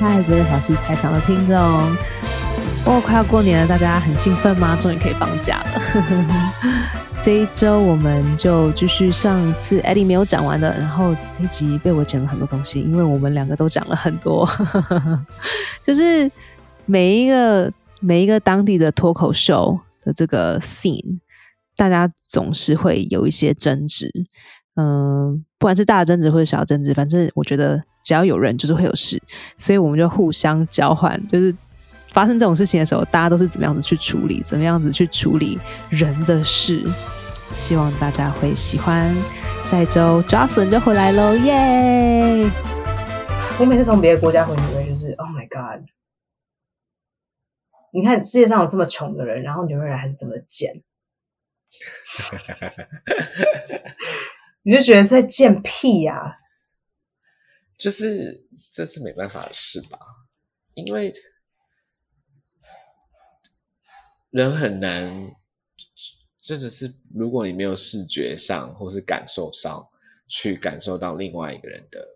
嗨，各位好戏开场的听众，哦，快要过年了，大家很兴奋吗？终于可以放假了。这一周我们就继续上次 Eddie 没有讲完的，然后这集被我讲了很多东西，因为我们两个都讲了很多，就是每一个每一个当地的脱口秀的这个 scene，大家总是会有一些争执，嗯，不管是大的争执或者小争执，反正我觉得只要有人就是会有事，所以我们就互相交换，就是发生这种事情的时候，大家都是怎么样子去处理，怎么样子去处理人的事。希望大家会喜欢。下一周 Johnson 就回来喽，耶！我每次从别的国家回纽约，就是 Oh my God！你看世界上有这么穷的人，然后纽约人还是这么贱，你就觉得在贱屁呀、就是这是没办法的事吧？因为人很难，真的是如果你没有视觉上或是感受上去感受到另外一个人的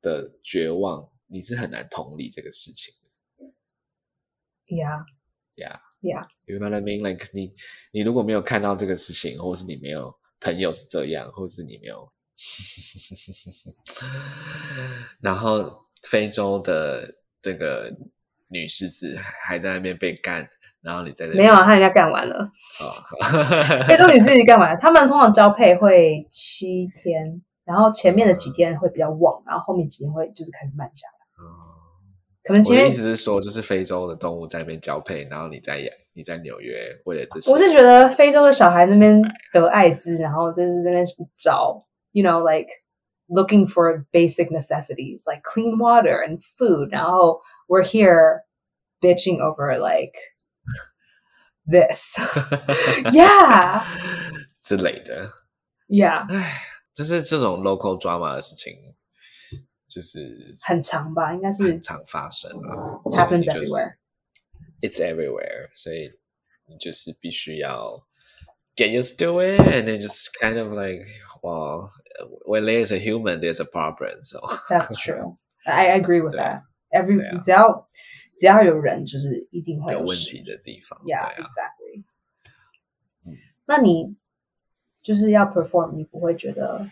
的绝望，你是很难同理这个事情的 Yeah, 呀。yeah. You know what I mean? Like 你你如果没有看到这个事情，或是你没有朋友是这样，或是你没有，然后非洲的那个女狮子还在那边被干，然后你在那边没有啊，他人家干完了。哦，非洲女狮子干完了，他们通常交配会七天，然后前面的几天会比较旺，然后后面几天会就是开始慢下来。可能我的意前面思是说，就是非洲的动物在那边交配，然后你在你在纽约为了这些，我是觉得非洲的小孩那边得艾滋，然后就是在那边找，you know like looking for basic necessities like clean water and food，然后 we're here bitching over like this yeah 之类的。 yeah 唉，就是这种 local drama 的事情， 就是很长吧，应该是很常发生啊 happens 所以就是 everywhere。 It's everywhere，所以你就是必须要 get used to it, and then just kind of like, well, when there's a human, there's a problem. So That's true. I I agree with 对 that. Every 对啊只要只要有人，就是一定会事有问题的地方， Yeah, 对啊， exactly. 那你就是要 perform，你不会觉得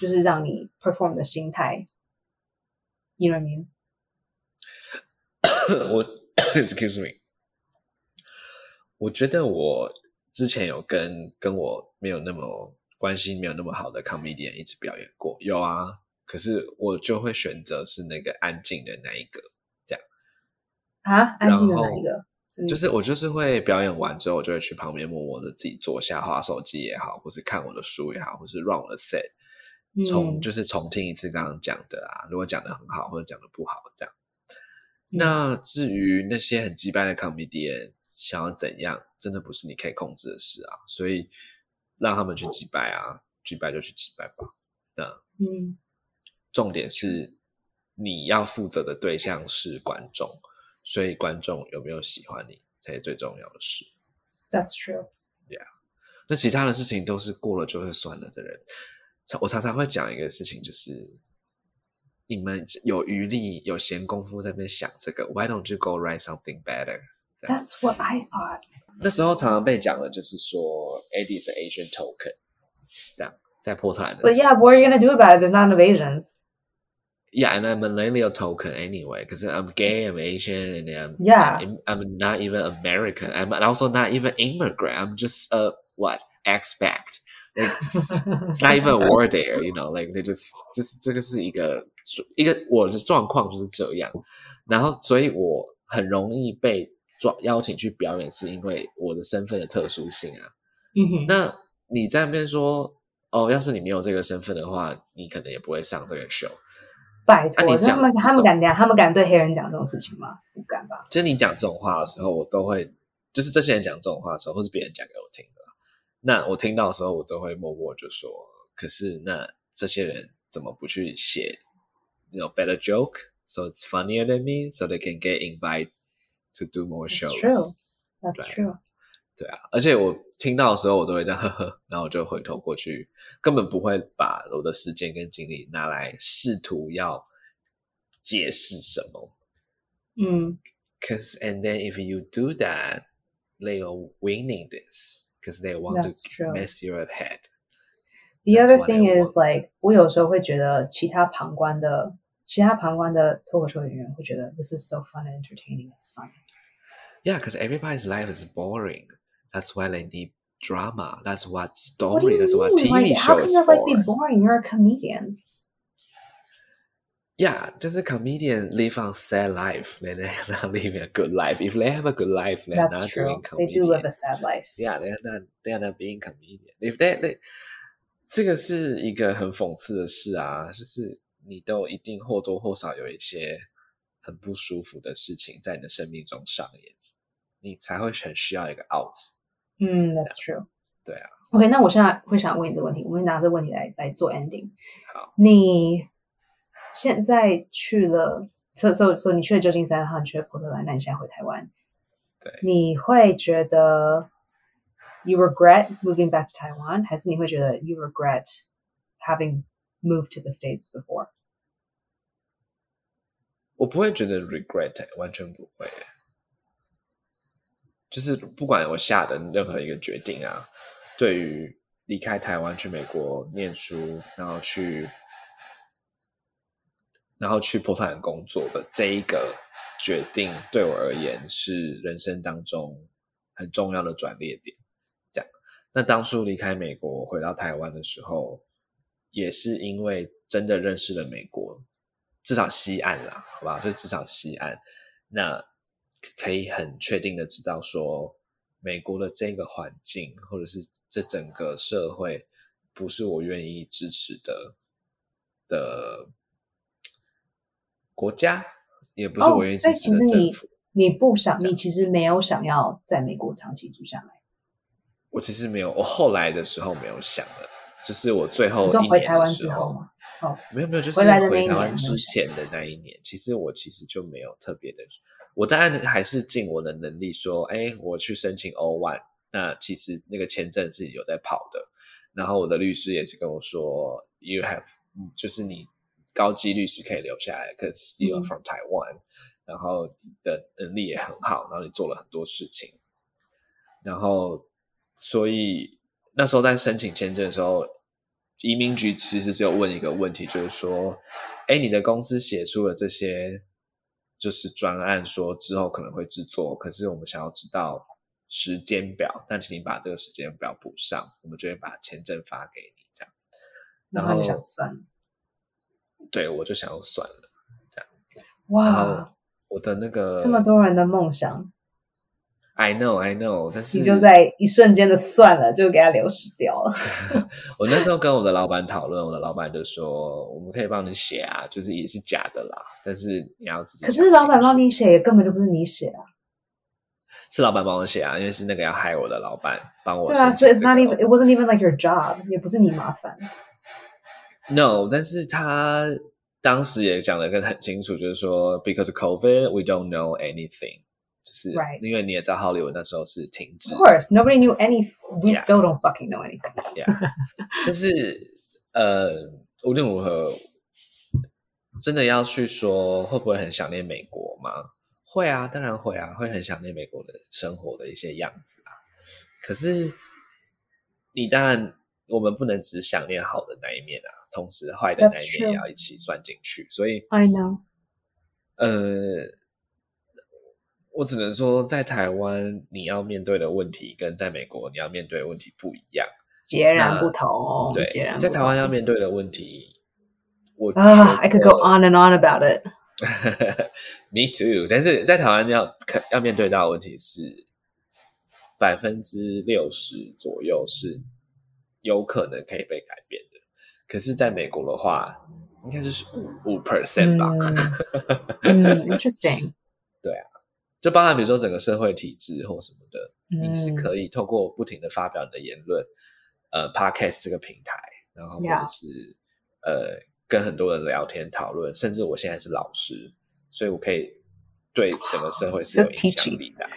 就是让你 perform 的心态，you know what I mean？我 excuse me，我觉得我之前有跟跟我没有那么关系没有那么好的 comedian 一直表演过，有啊，可是我就会选择是那个安静的那一个，这样啊，安静的然后哪一个？就是我就是会表演完之后，我就会去旁边默默的自己坐下，划手机也好，或是看我的书也好，或是 run 我的 set，重、嗯就是重听一次刚刚讲的啊，如果讲的很好或者讲的不好这样。嗯那至于那些很击败的 comedian 想要怎样，真的不是你可以控制的事啊，所以让他们去击败啊，击败就去击败吧。那嗯重点是你要负责的对象是观众，所以观众有没有喜欢你才是最重要的事。，That's true Yeah.。那其他的事情都是过了就会算了的人。常我常常会讲一个事情，就是你们有余力、有闲工夫在那边想这个，Why don't you go write something better？ That's what I thought. 那时候常常被讲的就是说，Eddie 是 Asian token，这样在波特兰的 But 时候 yeah, what are you gonna do about it? There's not enough Asians. Yeah, and I'm a millennial token anyway, because I'm gay, I'm Asian, and I'm Yeah. I'm, I'm not even American. I'm also not even immigrant. I'm just a what expat. It's, it's not even a word there, you know. Like they just 就是这个是一个一个我的状况就是这样，然后所以我很容易被抓邀请去表演，是因为我的身份的特殊性啊。嗯哼，那你在那边说哦，要是你没有这个身份的话，你可能也不会上这个 show。拜托，啊你讲他们他们敢这样？他们敢对黑人讲这种事情吗？不敢吧？就是你讲这种话的时候，我都会，就是这些人讲这种话的时候，或是别人讲给我听的啦，那我听到的时候，我都会默默就说，可是那这些人怎么不去写，you know better joke so it's funnier than me so they can get invited to do more That's shows。true. That's true. 对啊，而且我听到的时候，我都会这样呵呵，然后我就回头过去，根本不会把我的时间跟精力拿来试图要解释什么。嗯 Cause and then if you do that, they are winning this because they want That's to true. mess your head. The That's other what thing I is like，我有时候会觉得其他旁观的其他旁观的脱口秀演员会觉得 this is so fun and entertaining. It's funny. Yeah, because everybody's life is boring. That's why they need drama. That's what What do story. you That's what mean? TV Like, how show can is your life for. be boring? You're a comedian. Yeah, just a comedian live on sad life. Then they're not living a good life. If they have a good life, they're That's not true. doing They comedian. do live a sad life. Yeah, they're not. They're not being comedian. If they they 这个是一个很讽刺的事啊，就是你都一定或多或少有一些很不舒服的事情在你的生命中上演，你才会很需要一个 out。嗯，That's true. 对啊， OK，那我现在会想问你这个问题，我们拿这个问题来来做 ending。好，你 现在去了，所所所你去了旧金山，然后你去了波特兰，那你现在回台湾，对，你会觉得 you regret moving back to Taiwan，还是你会觉得 you regret having moved to the states before？我不会觉得 regret，完全不会。就是不管我下的任何一个决定啊，对于离开台湾去美国念书，然后去，然后去波特兰工作的这一个决定，对我而言是人生当中很重要的转捩点。这样，那当初离开美国回到台湾的时候，也是因为真的认识了美国，至少西岸啦，好吧，就至少西岸，那可以很确定的知道说，美国的这个环境或者是这整个社会，不是我愿意支持的的国家，也不是我愿意哦所以支持的其实你政府。你不想，你其实没有想要在美国长期住下来。我其实没有，我后来的时候没有想了，就是我最后一年回台湾的时候之后吗？哦，没有没有，就是回台湾之前的那一年，其实我其实就没有特别的，我当然还是尽我的能力说，哎，我去申请 O one，那其实那个签证是有在跑的，然后我的律师也是跟我说，you have，嗯就是你高几率是可以留下来，cause you are 嗯 from Taiwan，、然后你的能力也很好，然后你做了很多事情，然后所以那时候在申请签证的时候，移民局其实只有问一个问题，就是说，哎，你的公司写出了这些就是专案，说之后可能会制作，可是我们想要知道时间表，但请你把这个时间表补上，我们就会把签证发给你，这样。然后你想算了，对，我就想要算了，这样哇，我的那个这么多人的梦想，，I know I know，但是你就在一瞬间的算了，就给它流失掉了。我那时候跟我的老板讨论，我的老板就说我们可以帮你写啊，就是也是假的啦，但是你要自己可。是老板帮你写，根本就不是你写啊。是老板帮我写啊，因为是那个要害我的老板帮我对啊，申所以 it's not even it wasn't even like your job，也不是你麻烦。No，但是他当时也讲的跟很清楚，就是说，because COVID we don't know anything，就是因为你也知道，好莱坞那时候是停止 Of，course, nobody knew any. We still don't fucking know anything. Yeah，但是呃，无论如何，真的要去说会不会很想念美国吗？会啊，当然会啊，会很想念美国的生活的一些样子啊。可是你当然，我们不能只想念好的那一面啊，同时坏的那一面也要一起算进去。所以 I know. 呃，我只能说，在台湾你要面对的问题跟在美国你要面对的问题不一样。截然不同。对截然，不在台湾要面对的问题，我啊、I could go on and on about it. Me too，但是在台湾要要面对到的问题是百分之六十左右是有可能可以被改变的，可是在美国的话，应该是五五 percent 吧。嗯嗯，interesting。对啊就包含比如说整个社会体制或什么的，你是嗯可以透过不停的发表你的言论，呃，podcast 这个平台，然后或.者是呃跟很多人聊天讨论，甚至我现在是老师，所以我可以对整个社会是有影响.力的啊。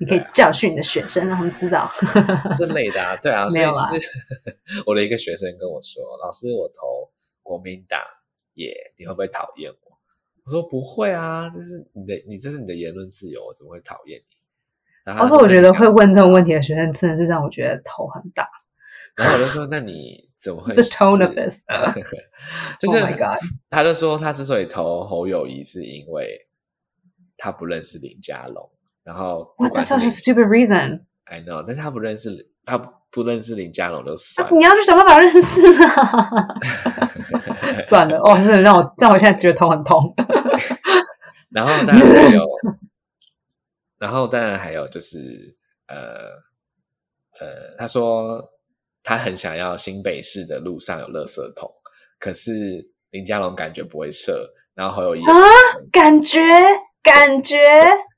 你可以教训你的学生，让他们知道。这类的啊，对啊，所以就是我的一个学生跟我说：“老师，我投国民党耶，你会不会讨厌我？”我我说不会啊，这是你的，你这是你的言论自由，我怎么会讨厌你？然后而且我觉得会问这种问题的学生，真的是让我觉得头很大。然后我就说，那你怎么会 The tone of 是 this 就是 Oh my god 他就说他之所以投侯友谊，是因为他不认识林佳龙，然后不 What? 管 That's 是 such a 林 stupid reason. I know，但是他不认识他不认识林佳龙就算了，你要去想办法认识啊！算了，哦，真的让我，让我现在觉得头很痛。然后当然还有，然后当然还有就是呃呃，他说他很想要新北市的路上有垃圾桶，可是林佳龙感觉不会设，然后侯友谊啊感觉，感觉，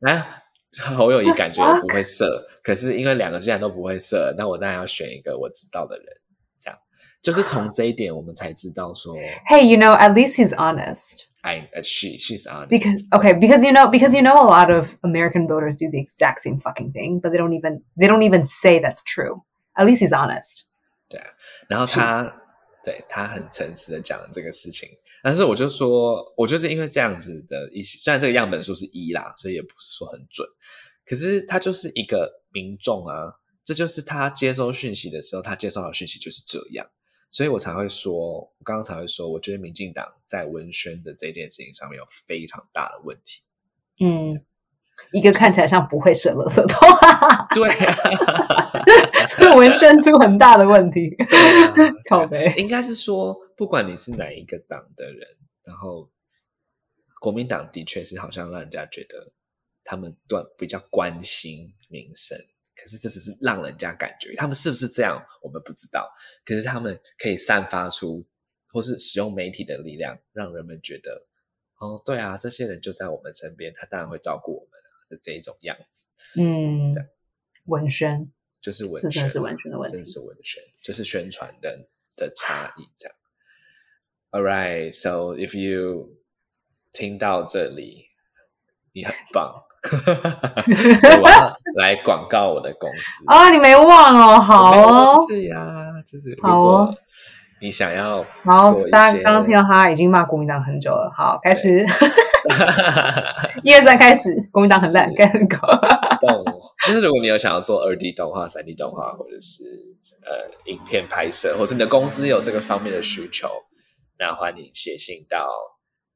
啊，侯友谊感觉也不会设，可是因为两个既然都不会设，那我当然要选一个我知道的人，这样就是从这一点我们才知道说 Hey, you know, at least he's honest.，I uh, she she's honest Because okay, because you know, because you know, a lot of American voters do the exact same fucking thing, but they don't even they don't even say that's true. At least he's honest. 对啊然后他对他很诚实的讲了这个事情，但是我就说，我就是因为这样子的一些，虽然这个样本数是一啦，所以也不是说很准，可是他就是一个民众啊，这就是他接收讯息的时候，他接收到的讯息就是这样，所以我才会说，我刚刚才会说，我觉得民进党在文宣的这件事情上面有非常大的问题。嗯，一个看起来像不会射垃圾桶，对啊，是文宣出很大的问题。靠背应该是说，不管你是哪一个党的人，然后国民党的确是好像让人家觉得他们对比较关心民生，可是这只是让人家感觉他们是不是这样，我们不知道。可是他们可以散发出，或是使用媒体的力量，让人们觉得，哦，对啊，这些人就在我们身边，他当然会照顾我们啊的这一种样子，嗯这样，文宣，就是文宣是文宣的问题。是文宣，就是宣传的的差异这样。All right, so if you 听到这里，你很棒，所以我要来广告我的公司。啊，你没忘哦，好哦。忘，记呀，就是如好哦。果你想要好大家刚刚听到他已经骂国民党很久了，好，开始，一二三，开始，国民党很烂，是。该很狗，动，就是如果你有想要做二 D 动画、三 D 动画，或者是呃影片拍摄，或是你的公司有这个方面的需求，那欢迎写信到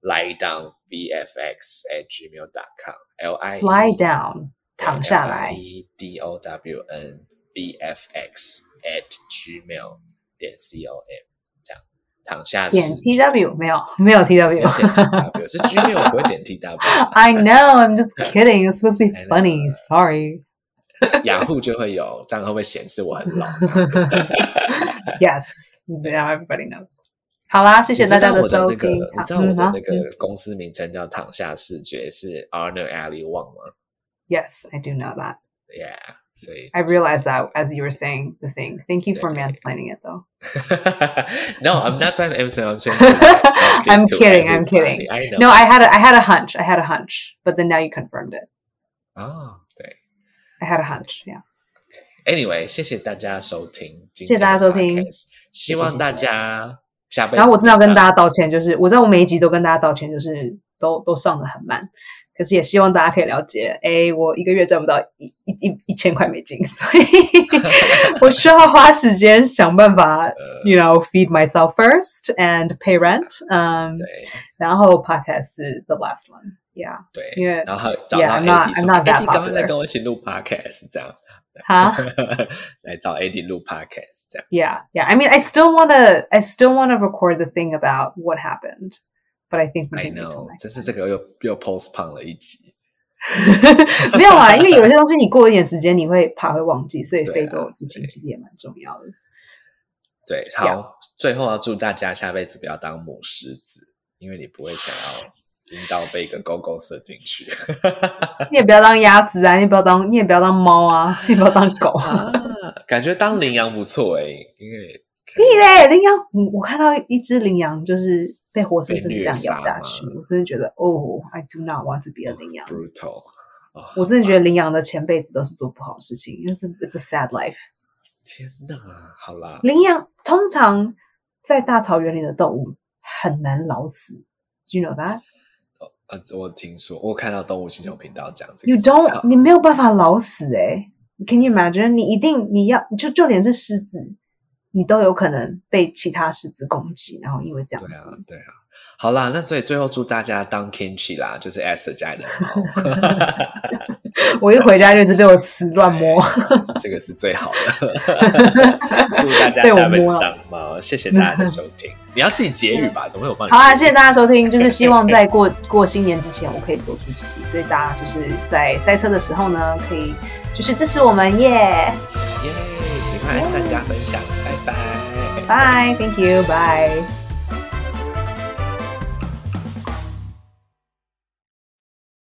lie down vfx at gmail dot com l i lie down，躺下来， e d o w n v f x at gmail 点 c o m 这样躺下点是 T W 没有没有 T 没有点 W。 T W 是 Gmail 我不会点 T W， I know, I'm just kidding. It's supposed to be I know. funny. Sorry. 雅虎就会有，这样会不会显示我很老？ Yes, now everybody knows. 好啦，谢谢大家你知道我的那收听。个，你知道我嗯好的那个公司名称叫躺下视觉是 Arner Alley Wang 吗 Yes, I do know that. ？Yeah，所以 I realized that as you were saying the thing. Thank you for Yeah. mansplaining it, though. no, I'm not trying to answer. I'm trying to talk this I'm to kidding. I'm everybody. kidding. I know. No, I had a, I had a hunch. I had a hunch, but then now you confirmed it. 哦，对。 I had a hunch. Yeah. Anyway，谢谢大家收听，谢谢谢大家收听，希望大家 下辈子。然后我真的要跟大家道歉，就是我知道我每一集都跟大家道歉，就是都都上的很慢，可是也希望大家可以了解，哎，我一个月赚不到一一一一千块美金，所以 我需要花时间想办法，you know feed myself first and pay rent，嗯、对。然后 podcast 是 the last one，yeah，对，因为然后找 Yeah, 到 not that，AD 赶快来 popular 跟我一起录 podcast，这样，哈。来找 AD 录 podcast，这样。Yeah, yeah. I mean, I still want to, I still want to record the thing about what happened, but I think I know，next 真是这个又又 postpone 了一集。没有啊，因为有些东西你过一点时间你会怕会忘记，所以非洲的事情其实也蛮重要的。对，好最后要祝大家下辈子不要当母狮子，因为你不会想要阴道被一个狗狗射进去。你也不要当鸭子啊，你也不要当，你也不要当猫啊，你也不要当狗。啊，感觉当羚羊不错诶，因为可屁以嘞，羚羊，我我看到一只羚羊就是被活生生地这样咬下去我真的觉得哦，I do not want to be a 羚羊。brutal 哦我真的觉得羚羊的前辈子都是做不好的事情，因为这 it's a sad life。天哪，好啦，羚羊通常在大草原里的动物很难老死，Do you know that？呃，我听说，我看到动物星球频道讲这个 You don't，啊你没有办法老死诶、Can you imagine？你一定你要就就连是狮子，你都有可能被其他狮子攻击，然后因为这样对啊子，，对啊。好啦，那所以最后祝大家当 kimchi 啦，就是 S 家里的猫，我一回家就一直被我撕乱摸。就是这个是最好的。祝大家被我下辈子当猫，谢谢大家的收听。你要自己结语吧？怎么会有办法？好啊，谢谢大家收听，就是希望在过过新年之前，我可以多出几集，所以大家就是在塞车的时候呢，可以就是支持我们耶，耶，喜欢按赞加分享，拜拜，拜，Thank you，拜。